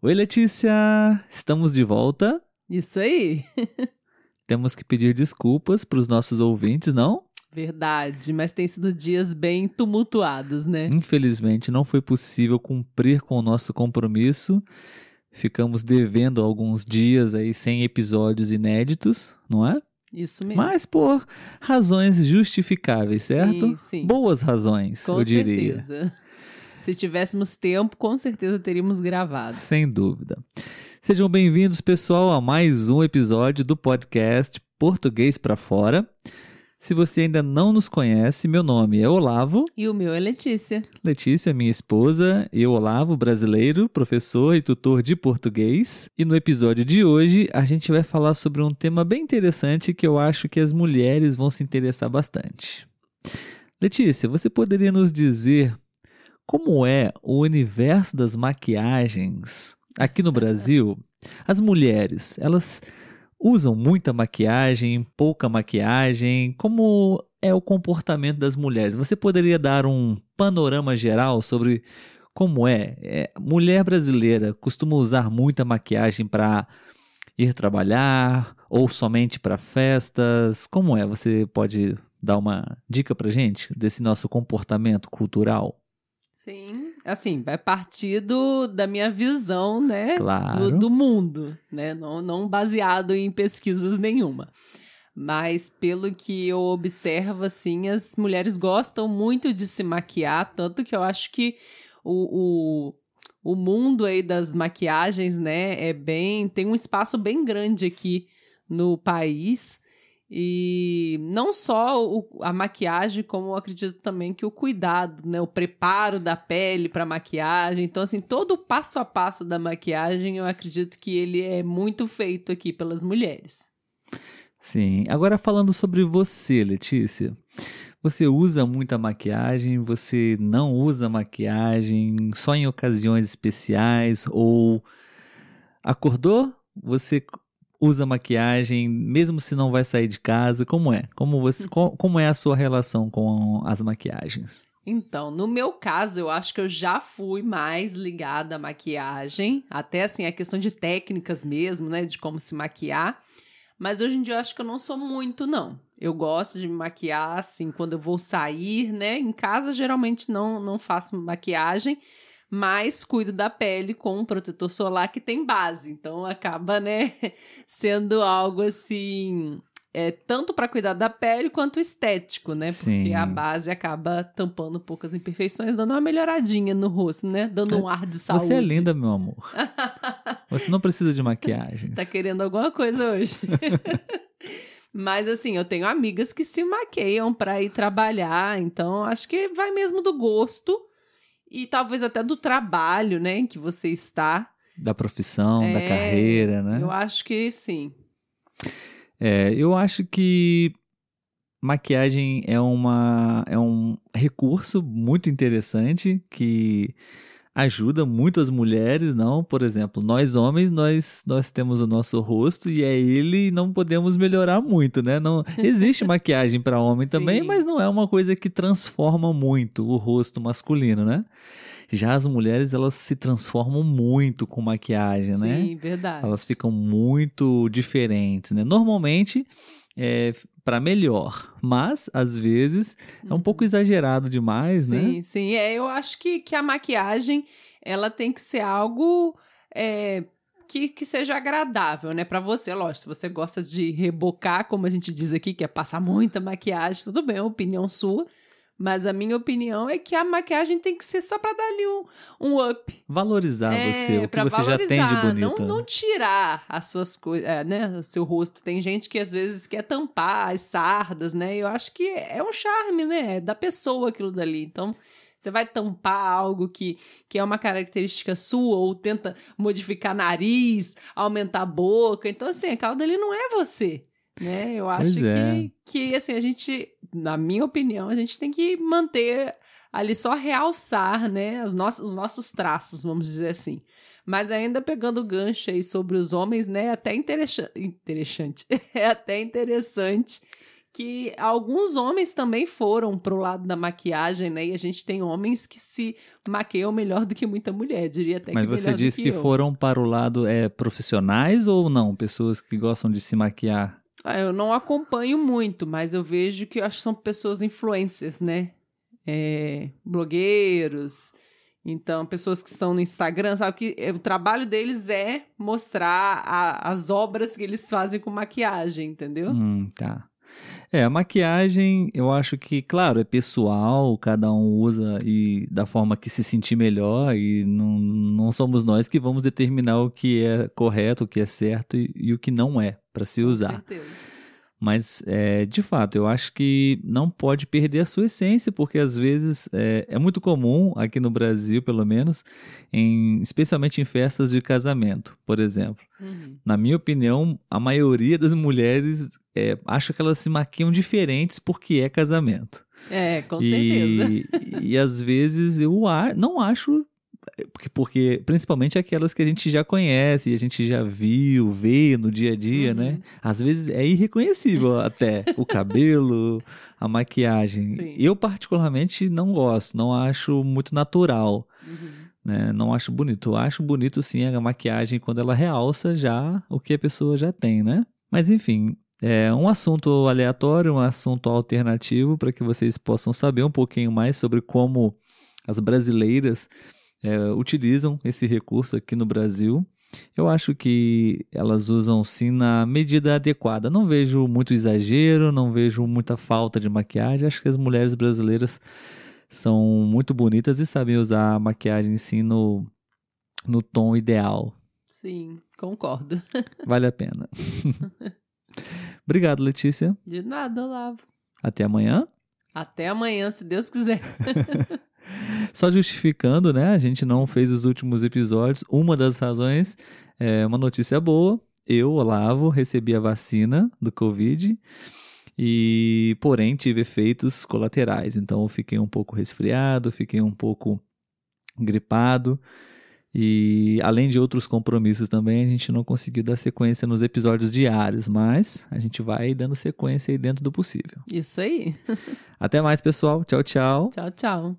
Oi, Letícia! Estamos de volta. Isso aí. Temos que pedir desculpas para os nossos ouvintes, não? Verdade, mas tem sido dias bem tumultuados, né? Infelizmente, não foi possível cumprir com o nosso compromisso. Ficamos devendo alguns dias aí sem episódios inéditos, não é? Isso mesmo. Mas por razões justificáveis, certo? Sim, sim. Boas razões, com eu diria. Se tivéssemos tempo, com certeza teríamos gravado. Sem dúvida. Sejam bem-vindos, pessoal, a mais um episódio do podcast Português para Fora. Se você ainda não nos conhece, meu nome é Olavo. E o meu é Letícia. Letícia, minha esposa, eu, Olavo, brasileiro, professor e tutor de português. E no episódio de hoje, a gente vai falar sobre um tema bem interessante que eu acho que as mulheres vão se interessar bastante. Letícia, você poderia nos dizer como é o universo das maquiagens aqui no Brasil? As mulheres, elas usam muita maquiagem, pouca maquiagem? Como é o comportamento das mulheres? Você poderia dar um panorama geral sobre como é? é mulher brasileira costuma usar muita maquiagem para ir trabalhar ou somente para festas? Como é? Você pode dar uma dica para gente desse nosso comportamento cultural? Sim, assim, vai partir do, da minha visão, né? Claro. Do, do mundo, né? Não, não baseado em pesquisas nenhuma. Mas pelo que eu observo, assim, as mulheres gostam muito de se maquiar, tanto que eu acho que o, o, o mundo aí das maquiagens, né, é bem. tem um espaço bem grande aqui no país. E não só o, a maquiagem, como eu acredito também que o cuidado, né? O preparo da pele para maquiagem. Então, assim, todo o passo a passo da maquiagem, eu acredito que ele é muito feito aqui pelas mulheres. Sim. Agora falando sobre você, Letícia. Você usa muita maquiagem? Você não usa maquiagem só em ocasiões especiais? Ou acordou? Você usa maquiagem, mesmo se não vai sair de casa? Como é? Como, você, como é a sua relação com as maquiagens? Então, no meu caso, eu acho que eu já fui mais ligada à maquiagem, até assim, a questão de técnicas mesmo, né, de como se maquiar. Mas hoje em dia eu acho que eu não sou muito, não. Eu gosto de me maquiar, assim, quando eu vou sair, né? Em casa, geralmente não, não faço maquiagem mas cuido da pele com um protetor solar que tem base. Então acaba, né, sendo algo assim, é tanto para cuidar da pele quanto estético, né? Porque Sim. a base acaba tampando poucas imperfeições, dando uma melhoradinha no rosto, né? Dando um ar de saúde. Você é linda, meu amor. Você não precisa de maquiagem. tá querendo alguma coisa hoje. Mas assim, eu tenho amigas que se maqueiam para ir trabalhar, então acho que vai mesmo do gosto e talvez até do trabalho, né, em que você está. Da profissão, É, da carreira, né? Eu acho que sim. É, eu acho que maquiagem é, uma, é um recurso muito interessante que ajuda muito as mulheres, não? Por exemplo, nós homens, nós, nós temos o nosso rosto e é ele e não podemos melhorar muito, né? Não existe maquiagem para homem também, Sim. mas não é uma coisa que transforma muito o rosto masculino, né? Já as mulheres, elas se transformam muito com maquiagem, né? Sim, verdade. elas ficam muito diferentes, né? Normalmente é para melhor, mas às vezes é um pouco exagerado demais, né? Sim, sim. É, eu acho que, que a maquiagem ela tem que ser algo é, que, que seja agradável, né? Pra você, lógico, se você gosta de rebocar, como a gente diz aqui, que é passar muita maquiagem, tudo bem, é opinião sua. Mas a minha opinião é que a maquiagem tem que ser só pra dar ali um, um up. Valorizar É, você, o que você já tem de bonito. Não, não tirar as suas coisas, é, né? O seu rosto. Tem gente que às vezes quer tampar as sardas, né? Eu acho que é um charme, né? É da pessoa aquilo dali. Então, você vai tampar algo que, que é uma característica sua, ou tenta modificar nariz, aumentar a boca. Então, assim, aquela dali não é você. Né? Eu acho Pois é. que, que, assim, a gente, na minha opinião, a gente tem que manter ali só realçar, né, as nossas, os nossos traços, vamos dizer assim. Mas ainda pegando o gancho aí sobre os homens, né, é até interessante, interessante, é até interessante que alguns homens também foram pro lado da maquiagem, né? E a gente tem homens que se maquiam melhor do que muita mulher, diria até Mas que você disse que, eu. foram para o lado é, profissionais ou não? Pessoas que gostam de se maquiar? Ah, Eu não acompanho muito, mas eu vejo que eu acho que são pessoas influencers, né? É, blogueiros, então pessoas que estão no Instagram, sabe que é, o trabalho deles é mostrar a- as obras que eles fazem com maquiagem, entendeu? Hum, tá. É, a maquiagem, eu acho que, claro, é pessoal, cada um usa e da forma que se sentir melhor, e não, não somos nós que vamos determinar o que é correto, o que é certo e, e o que não é para se Com usar. certeza. Mas, é, de fato, eu acho que não pode perder a sua essência, porque às vezes é, é muito comum, aqui no Brasil pelo menos, em, especialmente em festas de casamento, por exemplo. Uhum. Na minha opinião, a maioria das mulheres é, acha que elas se maquiam diferentes porque é casamento. É, com certeza. E, e às vezes eu a- não acho. Porque, porque principalmente aquelas que a gente já conhece, e a gente já viu, vê no dia a dia, Uhum. né? Às vezes é irreconhecível até o cabelo, a maquiagem. Sim. Eu, particularmente, não gosto, não acho muito natural Uhum. né? Não acho bonito. Eu acho bonito sim a maquiagem quando ela realça já o que a pessoa já tem, né? Mas enfim, é um assunto aleatório, um assunto alternativo para que vocês possam saber um pouquinho mais sobre como as brasileiras é, utilizam esse recurso aqui no Brasil. Eu acho que elas usam sim na medida adequada. Não vejo muito exagero, não vejo muita falta de maquiagem. Acho que as mulheres brasileiras são muito bonitas e sabem usar a maquiagem sim no, no tom ideal. Sim, concordo. Vale a pena. Obrigado, Letícia. De nada, Lavo. Até amanhã. Até amanhã, se Deus quiser. Só justificando, né? A gente não fez os últimos episódios. Uma das razões é uma notícia boa. Eu, Olavo, recebi a vacina do Covid e, porém, tive efeitos colaterais. Então, eu fiquei um pouco resfriado, fiquei um pouco gripado e, além de outros compromissos também, a gente não conseguiu dar sequência nos episódios diários, mas a gente vai dando sequência aí dentro do possível. Isso aí. Até mais, pessoal. Tchau, tchau. Tchau, tchau.